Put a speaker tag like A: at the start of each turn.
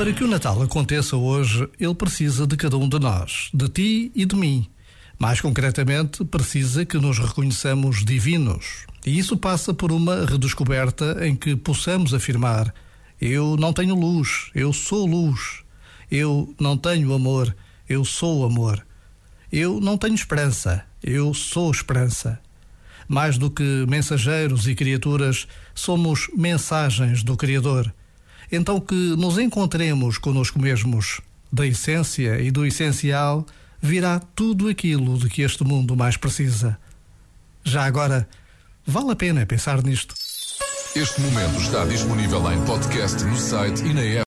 A: Para que o Natal aconteça hoje, ele precisa de cada um de nós, de ti e de mim. Mais concretamente, precisa que nos reconheçamos divinos. E isso passa por uma redescoberta em que possamos afirmar: Eu não tenho luz, eu sou luz. Eu não tenho amor, eu sou amor. Eu não tenho esperança, eu sou esperança. Mais do que mensageiros e criaturas, somos mensagens do Criador então que nos encontremos conosco mesmos. Da essência e do essencial virá tudo aquilo de que este mundo mais precisa. Já agora, vale a pena pensar nisto.
B: Este momento está disponível em podcast no site e na app.